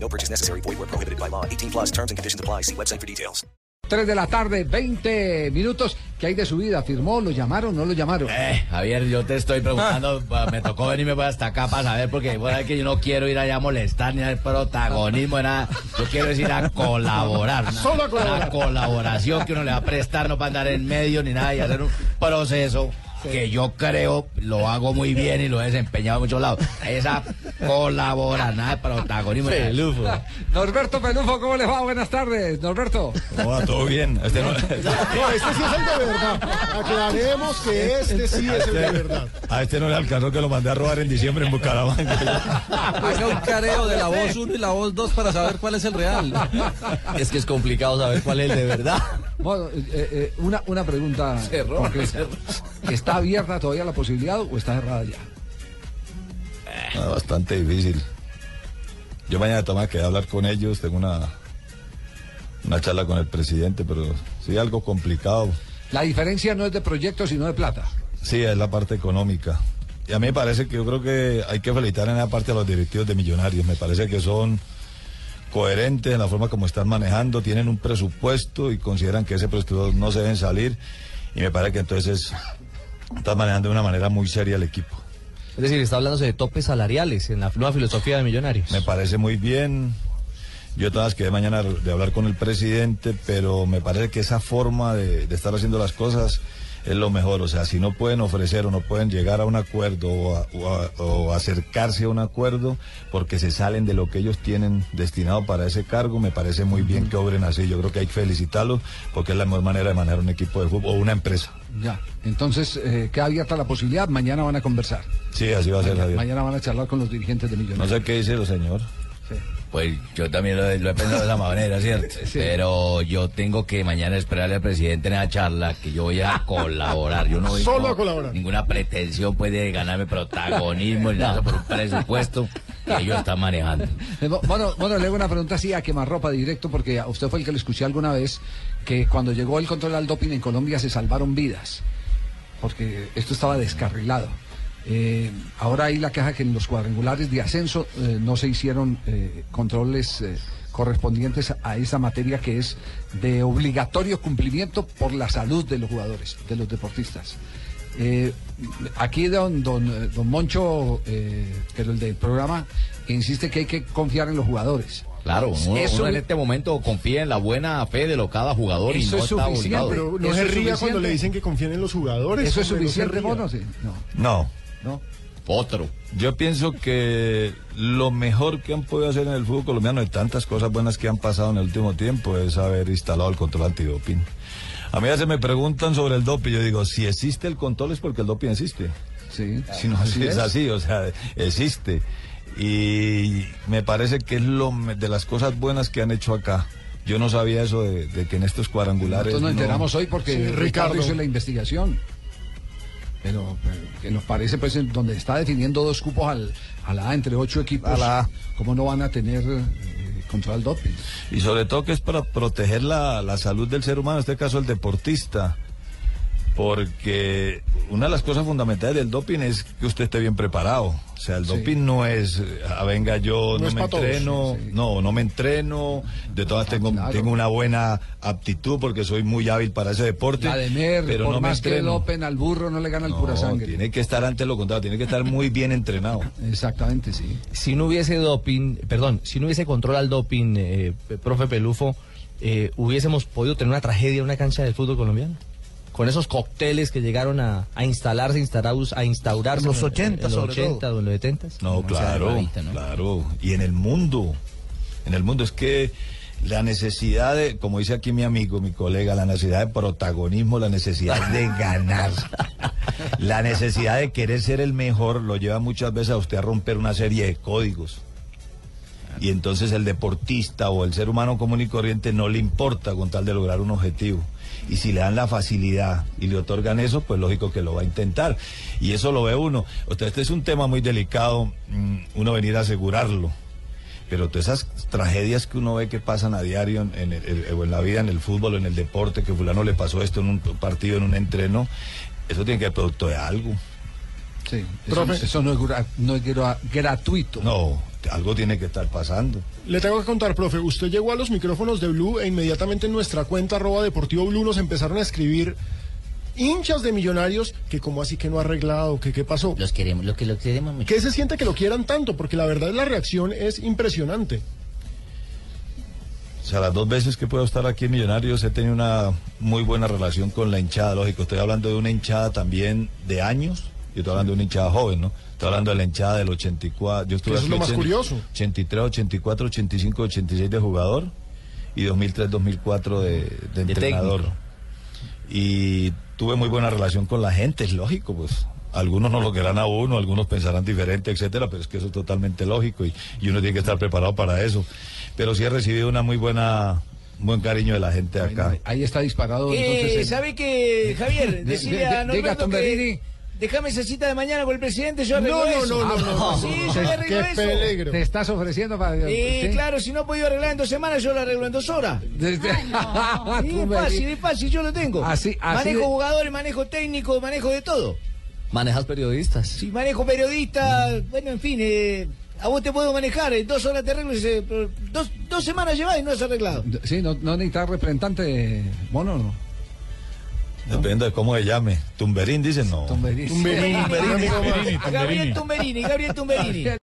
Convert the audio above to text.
No purchase necessary. Void where prohibited by law. 18 plus terms and conditions apply. See website for details. 3 de la tarde, 20 minutos. ¿Qué hay de su vida? ¿Firmó? ¿Lo llamaron? ¿No lo llamaron? Eh, Javier, yo te estoy preguntando, me tocó venirme hasta acá para saber, porque bueno, es que yo no quiero ir allá a molestar ni al protagonismo, nada. Yo quiero ir a colaborar. Solo a colaborar. Una colaboración que uno le va a prestar, no para andar en medio ni nada, y hacer un proceso que yo creo lo hago muy bien y lo he desempeñado en muchos lados. Esa colabora, nada de protagonismo. Pelufo. Norberto Pelufo, ¿cómo les va? Buenas tardes, Norberto. ¿Cómo va? ¿Todo bien? Este no... No, este sí es el de verdad. Aclaremos que este sí es el de verdad. A este no le alcanzó que lo mandé a robar en diciembre en Bucaramanga. Haga un careo de la voz 1 y la voz 2 para saber cuál es el real. Es que es complicado saber cuál es el de verdad. Bueno, eh, eh, una, una pregunta. Cerró. ¿Está abierta todavía la posibilidad o está cerrada ya? Ah, bastante difícil. Yo mañana tengo que hablar con ellos, tengo una, una charla con el presidente, pero sí algo complicado. La diferencia no es de proyecto, sino de plata. Sí, es la parte económica. Y a mí me parece que yo creo que hay que felicitar en esa parte a los directivos de Millonarios. Me parece que son coherentes en la forma como están manejando, tienen un presupuesto y consideran que ese presupuesto no se deben salir. Y me parece que entonces están manejando de una manera muy seria el equipo. Es decir, está hablándose de topes salariales en la nueva filosofía de Millonarios. Me parece muy bien. Yo todas quedé mañana de hablar con el presidente, pero me parece que esa forma de, de, estar haciendo las cosas es lo mejor. O sea, si no pueden ofrecer o no pueden llegar a un acuerdo o, a, o, a, o acercarse a un acuerdo porque se salen de lo que ellos tienen destinado para ese cargo, me parece muy bien que obren así. Yo creo que hay que felicitarlos porque es la mejor manera de manejar un equipo de fútbol o una empresa. Ya, entonces eh, queda abierta la posibilidad. Mañana van a conversar. Sí, así va a ser, Javier. mañana van a charlar con los dirigentes de Millonarios. No sé qué dice el señor. Sí. Pues yo también lo, lo, he pensado de esa manera, ¿cierto? Sí. Pero yo tengo que mañana esperarle al presidente en esa charla que yo voy a colaborar. Yo no voy Solo a colaborar. ninguna pretensión pues, de ganarme protagonismo ni nada por un presupuesto que ellos están manejando. Eh, Bueno, bueno, le hago una pregunta así a quemarropa directo, porque a usted fue el que le escuché alguna vez que cuando llegó el control al doping en Colombia se salvaron vidas, porque esto estaba descarrilado. Eh, ahora hay la queja que en los cuadrangulares de ascenso eh, no se hicieron eh, controles eh, correspondientes a esa materia que es de obligatorio cumplimiento por la salud de los jugadores, de los deportistas. Eh, aquí don, don, don Moncho, eh, pero el del programa, insiste que hay que confiar en los jugadores. Claro, uno, Eso- uno en este momento confía en la buena fe de lo cada jugador y no es está suficiente. obligado. Pero no ¿Eso se ría cuando le dicen que confíen en los jugadores. ¿Eso es no se suficiente, ría. Mono? Sí. No, No. No. Otro. Yo pienso que lo mejor que han podido hacer en el fútbol colombiano, de tantas cosas buenas que han pasado en el último tiempo, es haber instalado el control antidoping. A mí a veces me preguntan sobre el doping, yo digo, si existe el control es porque el doping existe. Sí, Si no así es, es. así, o sea, existe. Y me parece que es lo de las cosas buenas que han hecho acá. Yo no sabía eso de, de que en estos cuadrangulares. Nosotros nos no- enteramos hoy porque Sí, Ricardo. Ricardo. hizo la investigación. Pero, pero que nos parece, pues, en donde está definiendo dos cupos al, a la A entre ocho equipos, A la A. ¿cómo no van a tener eh, doping? Y sobre todo que es para proteger la, la salud del ser humano, en este caso el deportista. Porque una de las cosas fundamentales del doping es que usted esté bien preparado. O sea, el Sí. doping no es, ah, venga, yo No me todos, entreno, sí, sí. no, no me entreno, de todas Ah, tengo, claro. tengo una buena aptitud porque soy muy hábil para ese deporte. La de Mer, pero por no me que entreno. dopen al burro, no le gana el No, pura sangre. tiene que estar ante lo contrario, tiene que estar muy bien entrenado. Exactamente, sí. Si no hubiese doping, perdón, si no hubiese control al doping, eh, profe Pelufo, eh, hubiésemos podido tener una tragedia en una cancha del fútbol colombiano. Con esos cócteles que llegaron a, a instalarse, instaurados- a instaurarse En los en- 80 en los sobre 80 o en los 70. No, claro, rarita, ¿no? claro. Y en el mundo, en el mundo es que la necesidad de, como dice aquí mi amigo, mi colega, la necesidad de protagonismo, la necesidad de ganar, la necesidad de querer ser el mejor, lo lleva muchas veces a usted a romper una serie de códigos. Y entonces el deportista o el ser humano común y corriente no le importa con tal de lograr un objetivo. Y si le dan la facilidad y le otorgan eso, pues lógico que lo va a intentar. Y eso lo ve uno. O sea, este es un tema muy delicado, mm, uno venir a asegurarlo. Pero todas esas tragedias que uno ve que pasan a diario en, en el- o en la vida, en el fútbol, en el deporte, que fulano le pasó esto en un partido, en un entreno, eso tiene que ser producto de algo. Sí, eso, no es, no gratuito. No, algo tiene que estar pasando. Le tengo que contar, profe, usted llegó a los micrófonos de Blue e inmediatamente en nuestra cuenta arroba deportivo Blue nos empezaron a escribir hinchas de millonarios que como así que no ha arreglado, que qué pasó. Los queremos, lo que lo queremos mucho. ¿Qué se siente que lo quieran tanto? Porque la verdad la reacción es impresionante. O sea, las dos veces que puedo estar aquí en Millonarios he tenido una muy buena relación con la hinchada, lógico. Estoy hablando de una hinchada también de años, yo estoy hablando de una hinchada joven, ¿no? Estoy hablando de la hinchada del 84. Yo estuve Eso es lo más 80, curioso. 83, 84, 85, 86 de jugador y 2003, 2004 de, de entrenador. técnico. Y tuve muy buena relación con la gente, es lógico, pues. Algunos no lo querrán a uno, algunos pensarán diferente, etcétera, pero es que eso es totalmente lógico y, y uno tiene que estar preparado para eso. Pero sí he recibido una muy buena, buen cariño de la gente acá. Ahí está disparado. Eh, entonces, ¿Sabe qué, Javier? De- Decirle de- a de- Norberto Tomberini. que déjame esa cita de mañana con el presidente, yo arreglo No, no, eso. no, no, no, no. Sí, yo le arreglo Qué eso. peligro. ¿Te estás ofreciendo para.? Eh, ¿sí? claro, si no he podido arreglar en dos semanas, yo lo arreglo en dos horas. Desde- Sí, es fácil, es fácil, yo lo tengo. Así- así manejo de- jugadores, manejo técnico, manejo de todo. ¿Manejas periodistas? Si manejo periodista, bueno, en fin, eh, a vos te puedo manejar, en dos horas te arreglo, y se- dos, dos semanas llevas y no has arreglado. Sí, no, no necesitas representante mono, ¿no? Depende de cómo se llame. Tumberín dicen no. Tomberini. Tumberini, Gabriel amigo, Gabriel Tumberini, Gabriel Tumberini.